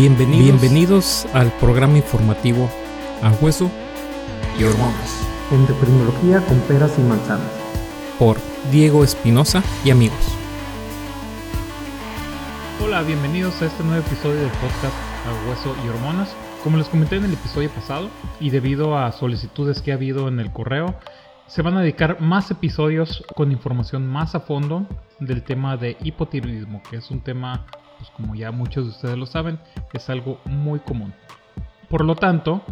Bienvenidos, al programa informativo A Hueso y Hormonas. Endocrinología con peras y manzanas. Por Diego Espinosa y amigos. Hola, bienvenidos a este nuevo episodio del podcast A Hueso y Hormonas. Como les comenté en el episodio pasado, y debido a solicitudes que ha habido en el correo, se van a dedicar más episodios con información más a fondo del tema de hipotiroidismo, que es un tema, pues como ya muchos de ustedes lo saben, es algo muy común. Por lo tanto,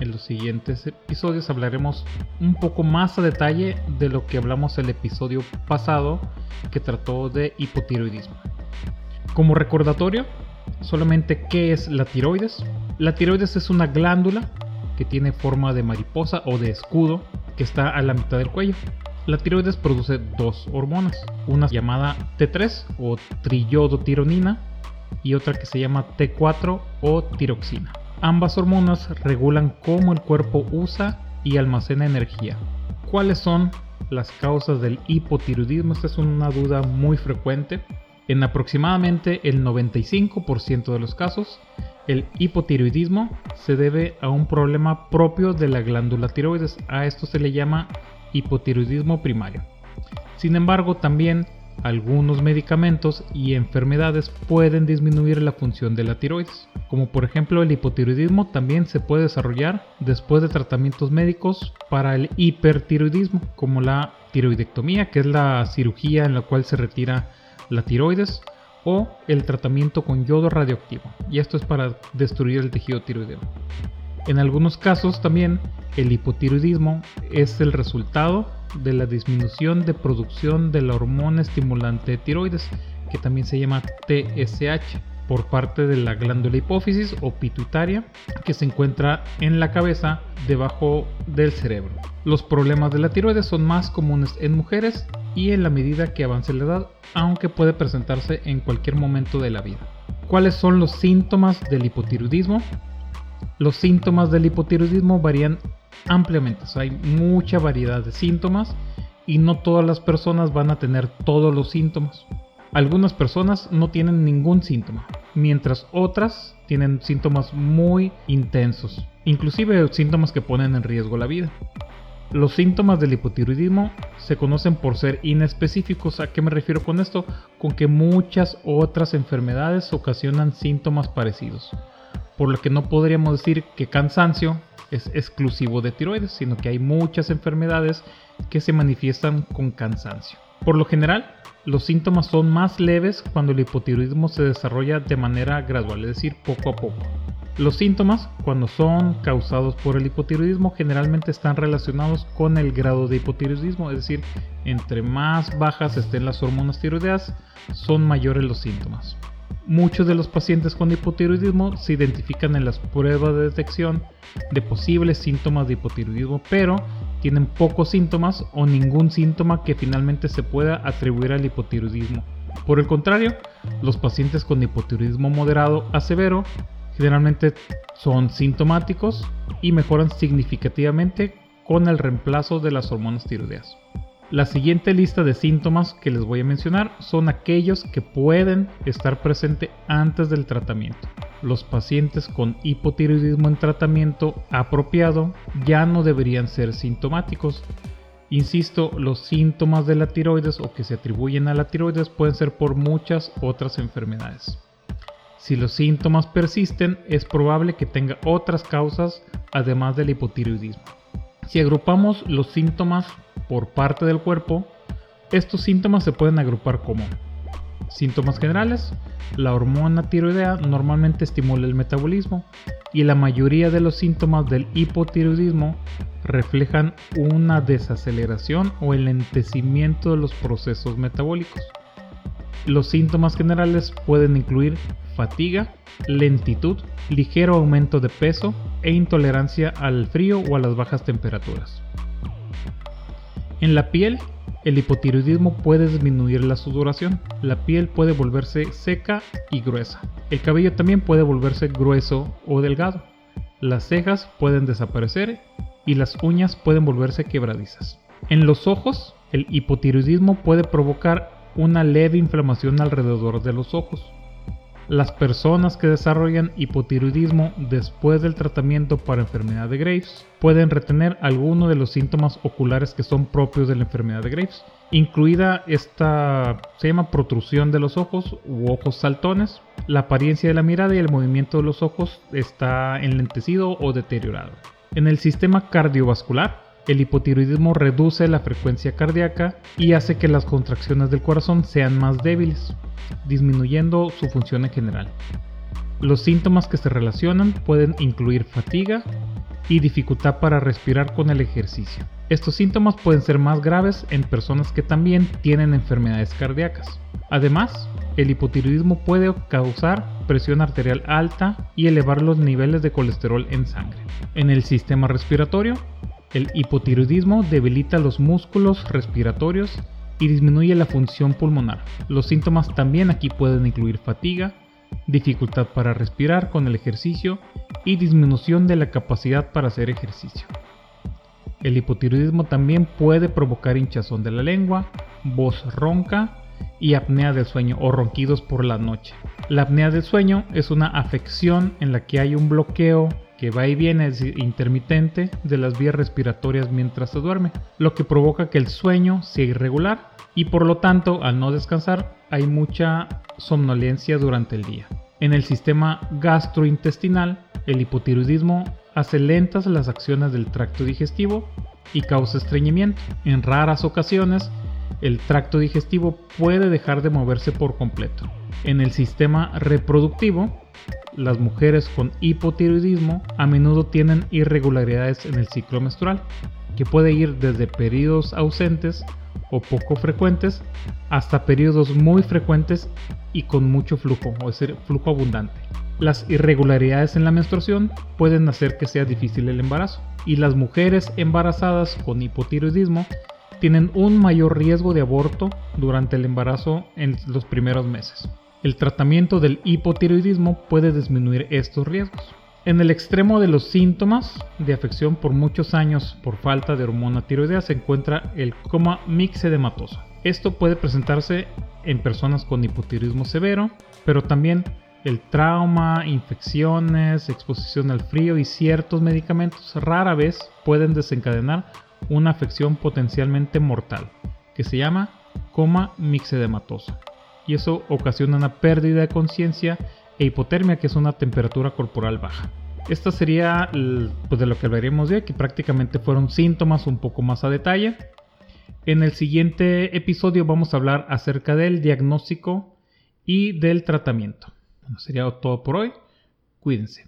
en los siguientes episodios hablaremos un poco más a detalle de lo que hablamos el episodio pasado que trató de hipotiroidismo. Como recordatorio, solamente qué es la tiroides. La tiroides es una glándula que tiene forma de mariposa o de escudo que está a la mitad del cuello. La tiroides produce dos hormonas, una llamada T3 o triyodotironina y otra que se llama T4 o tiroxina. Ambas hormonas regulan cómo el cuerpo usa y almacena energía. ¿Cuáles son las causas del hipotiroidismo? Esta es una duda muy frecuente. En aproximadamente el 95% de los casos, el hipotiroidismo se debe a un problema propio de la glándula tiroides. A esto se le llama hipotiroidismo primario. Sin embargo, también algunos medicamentos y enfermedades pueden disminuir la función de la tiroides, como por ejemplo el hipotiroidismo también se puede desarrollar después de tratamientos médicos para el hipertiroidismo, como la tiroidectomía, que es la cirugía en la cual se retira la tiroides, o el tratamiento con yodo radioactivo, y esto es para destruir el tejido tiroideo. En algunos casos también el hipotiroidismo es el resultado de la disminución de producción de la hormona estimulante de tiroides, que también se llama TSH, por parte de la glándula hipófisis o pituitaria, que se encuentra en la cabeza debajo del cerebro. Los problemas de la tiroides son más comunes en mujeres y en la medida que avance la edad, aunque puede presentarse en cualquier momento de la vida. ¿Cuáles son los síntomas del hipotiroidismo? Los síntomas del hipotiroidismo varían ampliamente, hay mucha variedad de síntomas y no todas las personas van a tener todos los síntomas. Algunas personas no tienen ningún síntoma, mientras otras tienen síntomas muy intensos, inclusive síntomas que ponen en riesgo la vida. Los síntomas del hipotiroidismo se conocen por ser inespecíficos. ¿A qué me refiero con esto? Con que muchas otras enfermedades ocasionan síntomas parecidos. Por lo que no podríamos decir que cansancio es exclusivo de tiroides, sino que hay muchas enfermedades que se manifiestan con cansancio. Por lo general, los síntomas son más leves cuando el hipotiroidismo se desarrolla de manera gradual, es decir, poco a poco. Los síntomas, cuando son causados por el hipotiroidismo, generalmente están relacionados con el grado de hipotiroidismo, es decir, entre más bajas estén las hormonas tiroideas, son mayores los síntomas. Muchos de los pacientes con hipotiroidismo se identifican en las pruebas de detección de posibles síntomas de hipotiroidismo, pero tienen pocos síntomas o ningún síntoma que finalmente se pueda atribuir al hipotiroidismo. Por el contrario, los pacientes con hipotiroidismo moderado a severo generalmente son sintomáticos y mejoran significativamente con el reemplazo de las hormonas tiroideas. La siguiente lista de síntomas que les voy a mencionar son aquellos que pueden estar presentes antes del tratamiento. Los pacientes con hipotiroidismo en tratamiento apropiado ya no deberían ser sintomáticos. Insisto, los síntomas de la tiroides o que se atribuyen a la tiroides pueden ser por muchas otras enfermedades. Si los síntomas persisten, es probable que tenga otras causas además del hipotiroidismo. Si agrupamos los síntomas por parte del cuerpo, estos síntomas se pueden agrupar como síntomas generales. La hormona tiroidea normalmente estimula el metabolismo y la mayoría de los síntomas del hipotiroidismo reflejan una desaceleración o el lentecimiento de los procesos metabólicos. Los síntomas generales pueden incluir fatiga, lentitud, ligero aumento de peso e intolerancia al frío o a las bajas temperaturas. En la piel, el hipotiroidismo puede disminuir la sudoración, la piel puede volverse seca y gruesa, el cabello también puede volverse grueso o delgado, las cejas pueden desaparecer y las uñas pueden volverse quebradizas. En los ojos, el hipotiroidismo puede provocar una leve inflamación alrededor de los ojos. Las personas que desarrollan hipotiroidismo después del tratamiento para enfermedad de Graves pueden retener algunos de los síntomas oculares que son propios de la enfermedad de Graves, incluida esta se llama protrusión de los ojos u ojos saltones. La apariencia de la mirada y el movimiento de los ojos está enlentecido o deteriorado. En el sistema cardiovascular, el hipotiroidismo reduce la frecuencia cardíaca y hace que las contracciones del corazón sean más débiles, disminuyendo su función en general. Los síntomas que se relacionan pueden incluir fatiga y dificultad para respirar con el ejercicio. Estos síntomas pueden ser más graves en personas que también tienen enfermedades cardíacas. Además, el hipotiroidismo puede causar presión arterial alta y elevar los niveles de colesterol en sangre. En el sistema respiratorio, el hipotiroidismo debilita los músculos respiratorios y disminuye la función pulmonar. Los síntomas también aquí pueden incluir fatiga, dificultad para respirar con el ejercicio y disminución de la capacidad para hacer ejercicio. El hipotiroidismo también puede provocar hinchazón de la lengua, voz ronca y apnea del sueño o ronquidos por la noche. La apnea del sueño es una afección en la que hay un bloqueo que va y viene es intermitente de las vías respiratorias mientras se duerme, lo que provoca que el sueño sea irregular y por lo tanto al no descansar hay mucha somnolencia durante el día. En el sistema gastrointestinal, el hipotiroidismo hace lentas las acciones del tracto digestivo y causa estreñimiento. En raras ocasiones, el tracto digestivo puede dejar de moverse por completo. En el sistema reproductivo, las mujeres con hipotiroidismo a menudo tienen irregularidades en el ciclo menstrual, que puede ir desde periodos ausentes o poco frecuentes hasta periodos muy frecuentes y con mucho flujo, o decir, flujo abundante. Las irregularidades en la menstruación pueden hacer que sea difícil el embarazo y las mujeres embarazadas con hipotiroidismo tienen un mayor riesgo de aborto durante el embarazo en los primeros meses. El tratamiento del hipotiroidismo puede disminuir estos riesgos. En el extremo de los síntomas de afección por muchos años por falta de hormona tiroidea se encuentra el coma mixedematoso. Esto puede presentarse en personas con hipotiroidismo severo, pero también el trauma, infecciones, exposición al frío y ciertos medicamentos rara vez pueden desencadenar una afección potencialmente mortal, que se llama coma mixedematoso y eso ocasiona una pérdida de conciencia e hipotermia, que es una temperatura corporal baja. Esta sería pues, de lo que hablaríamos de que prácticamente fueron síntomas un poco más a detalle. En el siguiente episodio vamos a hablar acerca del diagnóstico y del tratamiento. Bueno, sería todo por hoy. Cuídense.